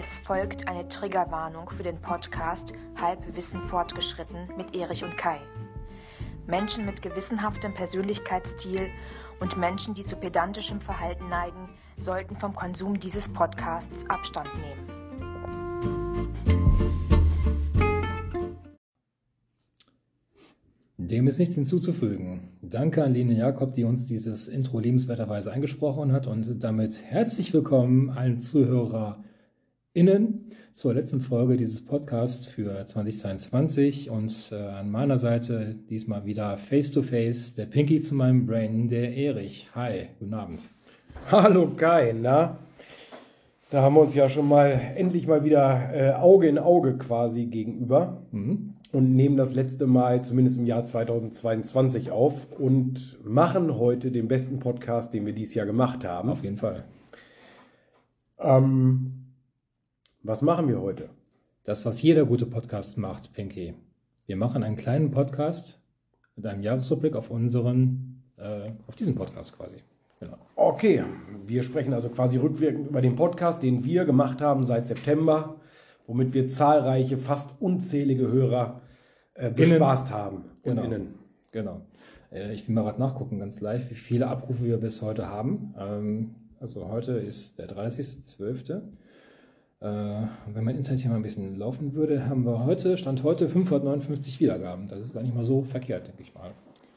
Es folgt eine Triggerwarnung für den Podcast Halbwissen fortgeschritten mit Erich und Kai. Menschen mit gewissenhaftem Persönlichkeitsstil und Menschen, die zu pedantischem Verhalten neigen, sollten vom Konsum dieses Podcasts Abstand nehmen. Dem ist nichts hinzuzufügen. Danke an Line Jakob, die uns dieses Intro liebenswerterweise eingesprochen hat und damit herzlich willkommen allen ZuhörerInnen zur letzten Folge dieses Podcasts für 2022 und äh, an meiner Seite diesmal wieder face to face der Pinky zu meinem Brain, der Erich. Hi, guten Abend. Hallo Kai, na? Da haben wir uns ja schon mal endlich mal wieder äh, Auge in Auge quasi gegenüber. Mhm und nehmen das letzte Mal, zumindest im Jahr 2022, auf und machen heute den besten Podcast, den wir dieses Jahr gemacht haben. Auf jeden Fall. Ähm, was machen wir heute? Das, was jeder gute Podcast macht, Pinky. Wir machen einen kleinen Podcast mit einem Jahresrückblick auf unseren, äh, auf diesen Podcast quasi. Genau. Okay, wir sprechen also quasi rückwirkend über den Podcast, den wir gemacht haben seit September womit wir zahlreiche, fast unzählige Hörer äh, bespaßt haben. Genau. Innen. genau. Äh, ich will mal gerade nachgucken, ganz live, wie viele Abrufe wir bis heute haben. Ähm, also heute ist der 30.12. Äh, wenn mein Internet hier mal ein bisschen laufen würde, haben wir heute, Stand heute, 559 Wiedergaben. Das ist gar nicht mal so verkehrt, denke ich mal.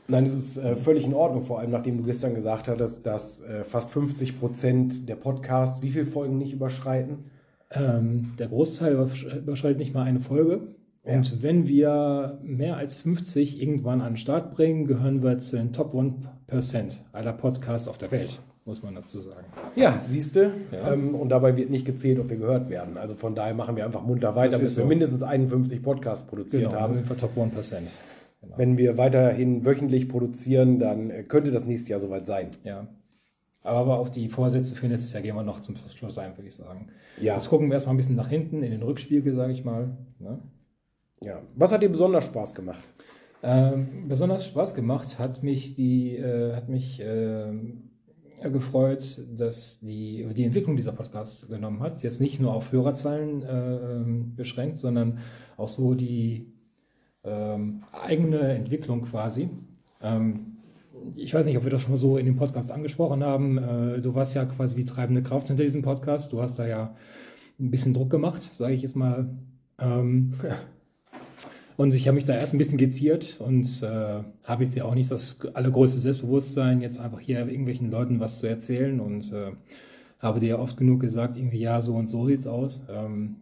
Nein, das ist äh, völlig in Ordnung, vor allem nachdem du gestern gesagt hattest, dass äh, fast 50 Prozent der Podcasts wie viele Folgen nicht überschreiten? Ähm, der Großteil überschreitet nicht mal eine Folge. Ja. Und wenn wir mehr als 50 irgendwann an den Start bringen, gehören wir zu den Top 1% aller Podcasts auf der Welt, muss man dazu sagen. Ja, siehst du. Ja. Ähm, und dabei wird nicht gezählt, ob wir gehört werden. Also von daher machen wir einfach munter weiter, bis so. wir mindestens 51 Podcasts produziert genau, haben. Dann sind wir Top 1%. Genau. Wenn wir weiterhin wöchentlich produzieren, dann äh, könnte das nächste Jahr soweit sein. Ja. Aber auch die Vorsätze für nächstes Jahr gehen wir noch zum Schluss ein, würde ich sagen. Ja. Jetzt gucken wir erstmal ein bisschen nach hinten in den Rückspiegel, sage ich mal. Ne? Ja. Was hat dir besonders Spaß gemacht? Ähm, besonders Spaß gemacht hat mich die, äh, hat mich äh, gefreut, dass die, die Entwicklung dieser Podcast genommen hat. Jetzt nicht nur auf Hörerzahlen äh, beschränkt, sondern auch so die ähm, eigene Entwicklung quasi. Ähm, ich weiß nicht, ob wir das schon mal so in dem Podcast angesprochen haben. Äh, du warst ja quasi die treibende Kraft hinter diesem Podcast. Du hast da ja ein bisschen Druck gemacht, sage ich jetzt mal. Ähm, und ich habe mich da erst ein bisschen geziert und äh, habe jetzt ja auch nicht das allergrößte Selbstbewusstsein, jetzt einfach hier irgendwelchen Leuten was zu erzählen und äh, habe dir ja oft genug gesagt, irgendwie ja, so und so sieht's aus. Ähm,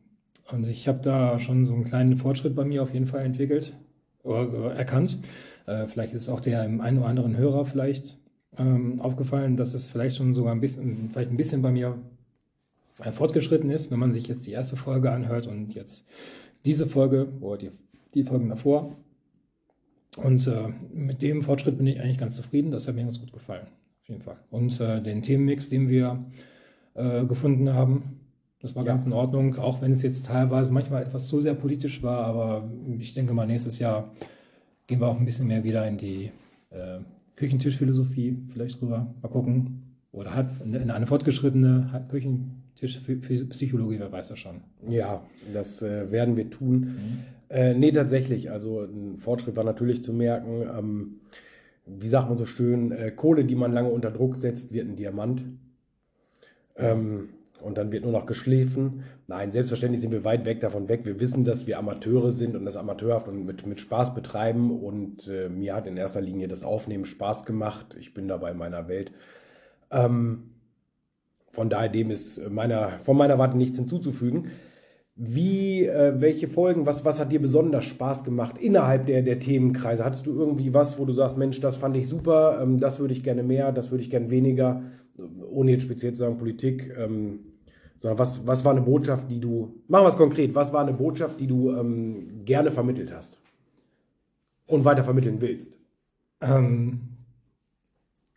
und ich habe da schon so einen kleinen Fortschritt bei mir auf jeden Fall entwickelt oder, erkannt. Äh, vielleicht ist auch der einen oder anderen Hörer vielleicht ähm, aufgefallen, dass es vielleicht schon sogar ein bisschen, vielleicht ein bisschen bei mir äh, fortgeschritten ist, wenn man sich jetzt die erste Folge anhört und jetzt diese Folge oder die, die Folgen davor. Und äh, mit dem Fortschritt bin ich eigentlich ganz zufrieden. Das hat mir ganz gut gefallen, auf jeden Fall. Und äh, den Themenmix, den wir äh, gefunden haben, das war ja. ganz in Ordnung, auch wenn es jetzt teilweise manchmal etwas zu sehr politisch war. Aber ich denke mal, nächstes Jahr gehen wir auch ein bisschen mehr wieder in die äh, Küchentischphilosophie vielleicht drüber. Mal gucken. Oder hat in eine fortgeschrittene Küchentischpsychologie, wer weiß das schon. Ja, das äh, werden wir tun. Mhm. Äh, nee, tatsächlich. Also ein Fortschritt war natürlich zu merken. Ähm, wie sagt man so schön, äh, Kohle, die man lange unter Druck setzt, wird ein Diamant. Ähm, und dann wird nur noch geschliffen. Nein, selbstverständlich sind wir weit weg davon weg. Wir wissen, dass wir Amateure sind und das amateurhaft und mit, mit Spaß betreiben. Und äh, mir hat in erster Linie das Aufnehmen Spaß gemacht. Ich bin dabei in meiner Welt. Ähm, von daher dem ist meiner, von meiner Warte nichts hinzuzufügen. Wie, äh, welche Folgen, was, was hat dir besonders Spaß gemacht innerhalb der, der Themenkreise? Hattest du irgendwie was, wo du sagst, Mensch, das fand ich super, ähm, das würde ich gerne mehr, das würde ich gerne weniger, ohne jetzt speziell zu sagen Politik, ähm, sondern was, was war eine Botschaft, die du, machen wir es konkret, was war eine Botschaft, die du ähm, gerne vermittelt hast und weiter vermitteln willst? Ähm,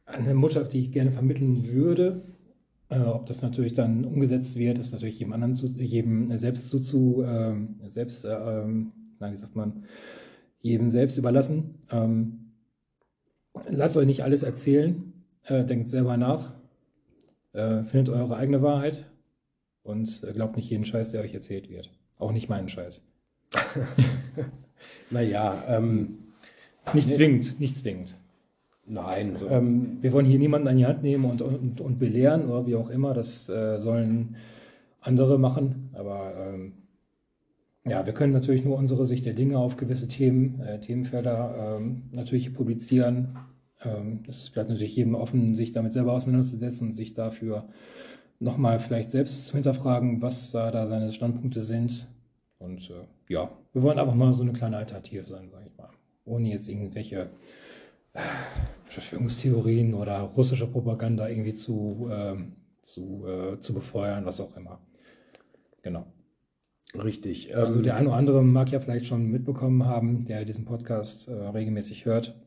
eine Botschaft, die ich gerne vermitteln würde, ob das natürlich dann umgesetzt wird, ist natürlich jedem anderen zu, jedem selbst zu, zu ähm, selbst, äh, ähm, wie sagt man, jedem selbst überlassen. Ähm, lasst euch nicht alles erzählen, äh, denkt selber nach, äh, findet eure eigene Wahrheit und äh, glaubt nicht jeden Scheiß, der euch erzählt wird. Auch nicht meinen Scheiß. naja, ähm, nicht nee. zwingend, nicht zwingend. Nein. Also, ähm, wir wollen hier niemanden an die Hand nehmen und, und, und belehren oder wie auch immer. Das äh, sollen andere machen. Aber ähm, ja, wir können natürlich nur unsere Sicht der Dinge auf gewisse Themen, äh, Themenfelder ähm, natürlich publizieren. Ähm, es bleibt natürlich jedem offen, sich damit selber auseinanderzusetzen und sich dafür nochmal vielleicht selbst zu hinterfragen, was da, da seine Standpunkte sind. Und äh, ja, wir wollen einfach mal so eine kleine Alternative sein, sage ich mal. Ohne jetzt irgendwelche äh, Verschwörungstheorien oder russische Propaganda irgendwie zu, äh, zu, äh, zu befeuern, was auch immer. Genau. Richtig. Also ähm, der eine oder andere mag ja vielleicht schon mitbekommen haben, der diesen Podcast äh, regelmäßig hört,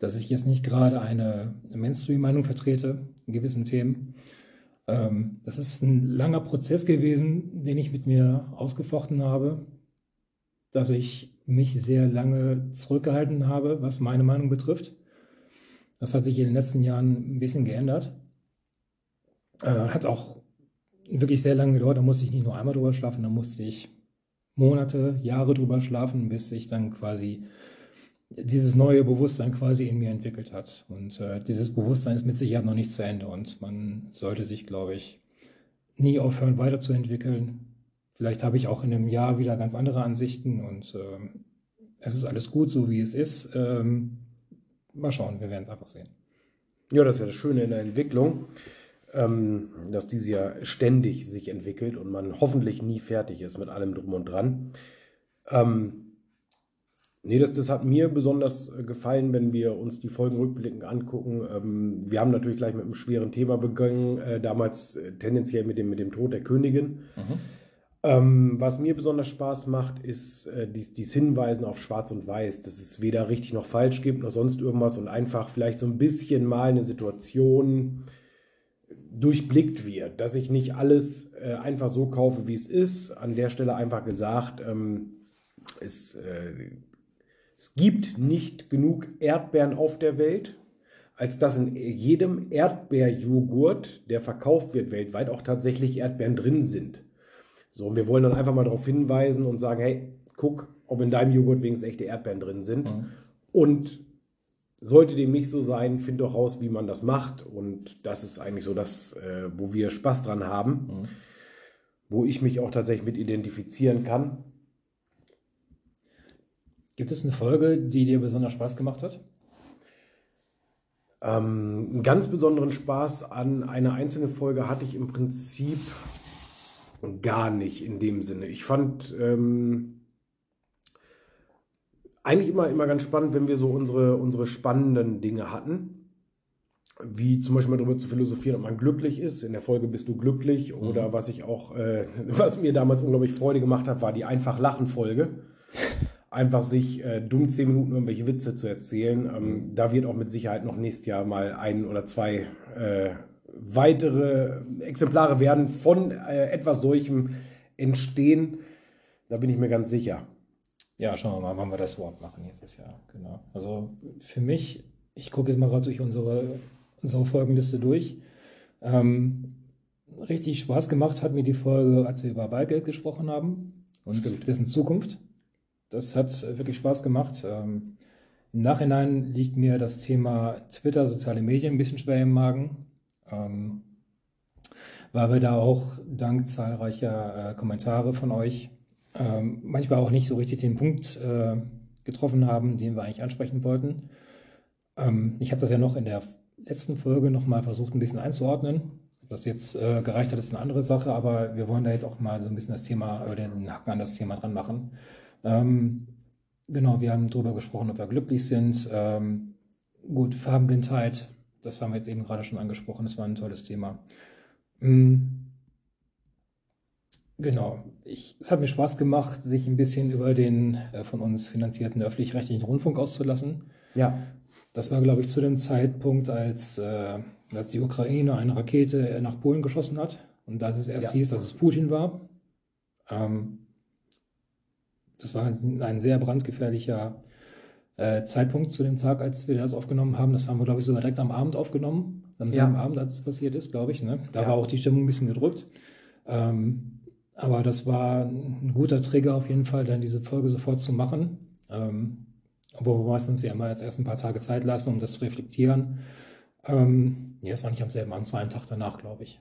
dass ich jetzt nicht gerade eine Mainstream-Meinung vertrete in gewissen Themen. Ähm, das ist ein langer Prozess gewesen, den ich mit mir ausgefochten habe, dass ich mich sehr lange zurückgehalten habe, was meine Meinung betrifft. Das hat sich in den letzten Jahren ein bisschen geändert. Äh, hat auch wirklich sehr lange gedauert. Da musste ich nicht nur einmal drüber schlafen, da musste ich Monate, Jahre drüber schlafen, bis sich dann quasi dieses neue Bewusstsein quasi in mir entwickelt hat. Und äh, dieses Bewusstsein ist mit Sicherheit noch nicht zu Ende und man sollte sich, glaube ich, nie aufhören weiterzuentwickeln. Vielleicht habe ich auch in einem Jahr wieder ganz andere Ansichten und äh, es ist alles gut, so wie es ist. Ähm, mal schauen, wir werden es einfach sehen. Ja, das ist ja das Schöne in der Entwicklung ähm, dass diese ja ständig sich entwickelt und man hoffentlich nie fertig ist mit allem drum und dran. Ähm, Nee, das, das hat mir besonders gefallen, wenn wir uns die Folgen rückblickend angucken. Ähm, wir haben natürlich gleich mit einem schweren Thema begonnen, äh, damals äh, tendenziell mit dem, mit dem Tod der Königin. Mhm. Ähm, was mir besonders Spaß macht, ist äh, dies, dies Hinweisen auf Schwarz und Weiß, dass es weder richtig noch falsch gibt, noch sonst irgendwas und einfach vielleicht so ein bisschen mal eine Situation durchblickt wird, dass ich nicht alles äh, einfach so kaufe, wie es ist. An der Stelle einfach gesagt, ähm, es, äh, es gibt nicht genug Erdbeeren auf der Welt, als dass in jedem Erdbeerjoghurt, der verkauft wird weltweit, auch tatsächlich Erdbeeren drin sind. So, und wir wollen dann einfach mal darauf hinweisen und sagen, hey, guck, ob in deinem Joghurt wenigstens echte Erdbeeren drin sind. Mhm. Und sollte dem nicht so sein, find doch raus, wie man das macht. Und das ist eigentlich so das, äh, wo wir Spaß dran haben, mhm. wo ich mich auch tatsächlich mit identifizieren kann. Gibt es eine Folge, die dir besonders Spaß gemacht hat? Ähm, einen ganz besonderen Spaß an einer einzelnen Folge hatte ich im Prinzip gar nicht in dem Sinne. Ich fand ähm, eigentlich immer, immer ganz spannend, wenn wir so unsere, unsere spannenden Dinge hatten. Wie zum Beispiel mal darüber zu philosophieren, ob man glücklich ist. In der Folge bist du glücklich. Mhm. Oder was ich auch, äh, was mir damals unglaublich Freude gemacht hat, war die Einfach-Lachen-Folge. Einfach sich äh, dumm zehn Minuten irgendwelche Witze zu erzählen. Ähm, mhm. da wird auch mit Sicherheit noch nächstes Jahr mal ein oder zwei äh, weitere Exemplare werden von äh, etwas solchem entstehen. Da bin ich mir ganz sicher. Ja, schauen wir mal, wann wir das Wort machen nächstes Jahr. Genau. Also für mich, ich gucke jetzt mal gerade durch unsere, unsere Folgenliste durch. Ähm, richtig Spaß gemacht hat mir die Folge, als wir über Ballgeld gesprochen haben und Stimmt. dessen Zukunft. Das hat wirklich Spaß gemacht. Ähm, Im Nachhinein liegt mir das Thema Twitter, soziale Medien ein bisschen schwer im Magen, ähm, weil wir da auch dank zahlreicher äh, Kommentare von euch ähm, manchmal auch nicht so richtig den Punkt äh, getroffen haben, den wir eigentlich ansprechen wollten. Ähm, ich habe das ja noch in der letzten Folge nochmal versucht, ein bisschen einzuordnen. Ob das jetzt äh, gereicht hat, ist eine andere Sache, aber wir wollen da jetzt auch mal so ein bisschen das Thema, oder den Haken an das Thema dran machen. Ähm, genau, wir haben darüber gesprochen, ob wir glücklich sind. Ähm, gut, Farbenblindheit, das haben wir jetzt eben gerade schon angesprochen, das war ein tolles Thema. Mhm. Genau. Ich, es hat mir Spaß gemacht, sich ein bisschen über den äh, von uns finanzierten öffentlich-rechtlichen Rundfunk auszulassen. Ja. Das war, glaube ich, zu dem Zeitpunkt, als, äh, als die Ukraine eine Rakete nach Polen geschossen hat. Und als es erst ja. hieß, dass es Putin war. Ähm, das war ein sehr brandgefährlicher äh, Zeitpunkt zu dem Tag, als wir das aufgenommen haben. Das haben wir, glaube ich, sogar direkt am Abend aufgenommen. Am ja. Abend, als es passiert ist, glaube ich. Ne? Da ja. war auch die Stimmung ein bisschen gedrückt. Ähm, aber das war ein guter Trigger auf jeden Fall, dann diese Folge sofort zu machen. Ähm, wo wir meistens ja immer jetzt erst ein paar Tage Zeit lassen, um das zu reflektieren. Ähm, ja, das war nicht am selben Abend, es war einen Tag danach, glaube ich.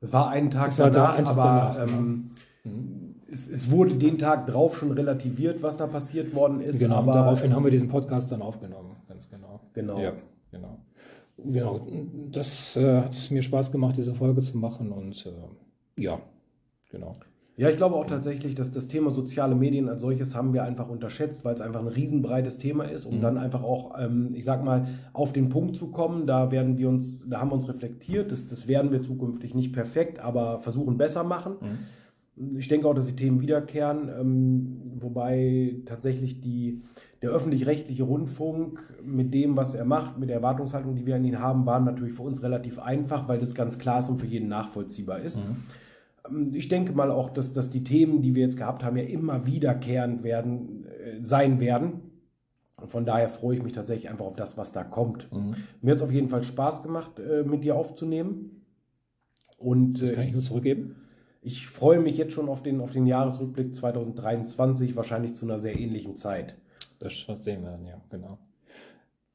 Es war einen Tag Es war danach, ein Tag aber danach, ähm, Mhm. Es, es wurde den Tag drauf schon relativiert, was da passiert worden ist. Genau, aber, daraufhin haben wir diesen Podcast dann aufgenommen, ganz genau. Genau. Ja, genau. Genau, das äh, hat mir Spaß gemacht, diese Folge zu machen und äh, ja, genau. Ja, ich glaube auch tatsächlich, dass das Thema soziale Medien als solches haben wir einfach unterschätzt, weil es einfach ein riesenbreites Thema ist, um Mhm. dann einfach auch, ähm, ich sag mal, auf den Punkt zu kommen. Da werden wir uns, da haben wir uns reflektiert. Das, das werden wir zukünftig nicht perfekt, aber versuchen besser machen. Ich denke auch, dass die Themen wiederkehren, ähm, wobei tatsächlich die, der öffentlich-rechtliche Rundfunk mit dem, was er macht, mit der Erwartungshaltung, die wir an ihn haben, waren natürlich für uns relativ einfach, weil das ganz klar ist und für jeden nachvollziehbar ist. Ähm, Ich denke mal auch, dass, dass die Themen, die wir jetzt gehabt haben, ja immer wiederkehrend werden, äh, sein werden. Und von daher freue ich mich tatsächlich einfach auf das, was da kommt. Mir hat es auf jeden Fall Spaß gemacht, äh, mit dir aufzunehmen. Und Das kann äh, ich nur zurückgeben. Ich freue mich jetzt schon auf den, auf den Jahresrückblick 2023, wahrscheinlich zu einer sehr ähnlichen Zeit. Das sehen wir dann, ja, genau.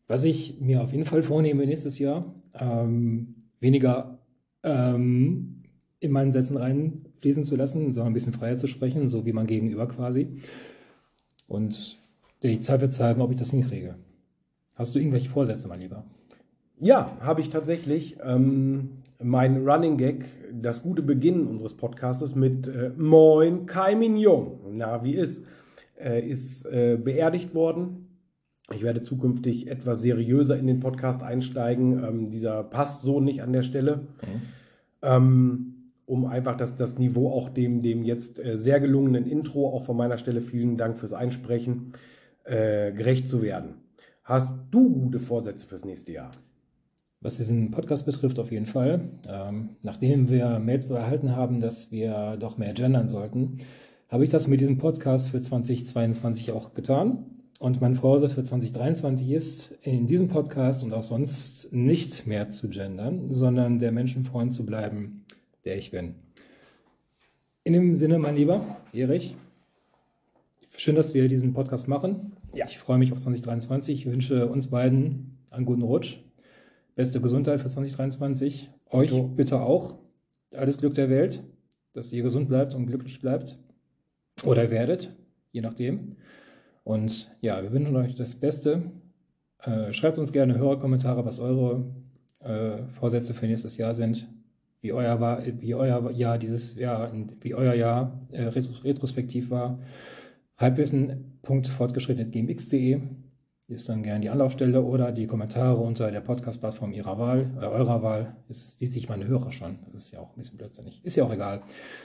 Was ich mir auf jeden Fall vornehme nächstes Jahr, ähm, weniger ähm, in meinen Sätzen reinfließen zu lassen, sondern ein bisschen freier zu sprechen, so wie man gegenüber quasi. Und die Zeit wird zeigen, ob ich das hinkriege. Hast du irgendwelche Vorsätze, mein Lieber? Ja, habe ich tatsächlich. Ähm, mein Running Gag, das gute Beginn unseres Podcastes mit äh, Moin Kai Mignon, na wie ist, äh, ist äh, beerdigt worden. Ich werde zukünftig etwas seriöser in den Podcast einsteigen. Ähm, dieser passt so nicht an der Stelle. Ähm, um einfach das, das Niveau auch dem, dem jetzt äh, sehr gelungenen Intro, auch von meiner Stelle vielen Dank fürs Einsprechen, äh, gerecht zu werden. Hast du gute Vorsätze fürs nächste Jahr? Was diesen Podcast betrifft, auf jeden Fall. Ähm, nachdem wir Mails erhalten haben, dass wir doch mehr gendern sollten, habe ich das mit diesem Podcast für 2022 auch getan. Und mein Vorsatz für 2023 ist, in diesem Podcast und auch sonst nicht mehr zu gendern, sondern der Menschenfreund zu bleiben, der ich bin. In dem Sinne, mein Lieber Erich, schön, dass wir diesen Podcast machen. Ja. Ich freue mich auf 2023. Ich wünsche uns beiden einen guten Rutsch. Beste Gesundheit für 2023. Euch Dito. bitte auch. Alles Glück der Welt, dass ihr gesund bleibt und glücklich bleibt. Oder werdet, je nachdem. Und ja, wir wünschen euch das Beste. Äh, schreibt uns gerne Hörerkommentare, was eure äh, Vorsätze für nächstes Jahr sind, wie euer, war, wie euer Jahr dieses Jahr, wie euer Jahr äh, retros retrospektiv war. Halbwissen.fortgeschritten.gmx.de ist dann gerne die Anlaufstelle oder die Kommentare unter der Podcast-Plattform ihrer Wahl, äh, eurer Wahl. Jetzt sieht sich meine Hörer schon. Das ist ja auch ein bisschen blödsinnig. Ist ja auch egal.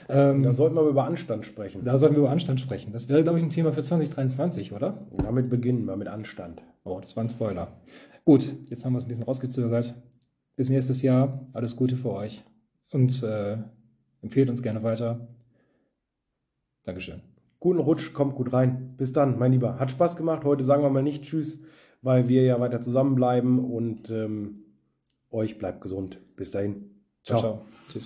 Ähm, Da sollten wir über Anstand sprechen. da sollten wir über Anstand sprechen. Das wäre, glaube ich, ein Thema für 2023, oder? Damit beginnen wir mit Anstand. Oh, das war ein Spoiler. Gut, jetzt haben wir es ein bisschen rausgezögert. Bis nächstes Jahr. Alles Gute für euch. Und äh, empfehlt uns gerne weiter. Dankeschön. Guten Rutsch, kommt gut rein. Bis dann, mein Lieber. Hat Spaß gemacht. Heute sagen wir mal nicht Tschüss, weil wir ja weiter zusammenbleiben und ähm, euch bleibt gesund. Bis dahin. ciao. ciao. Tschüss.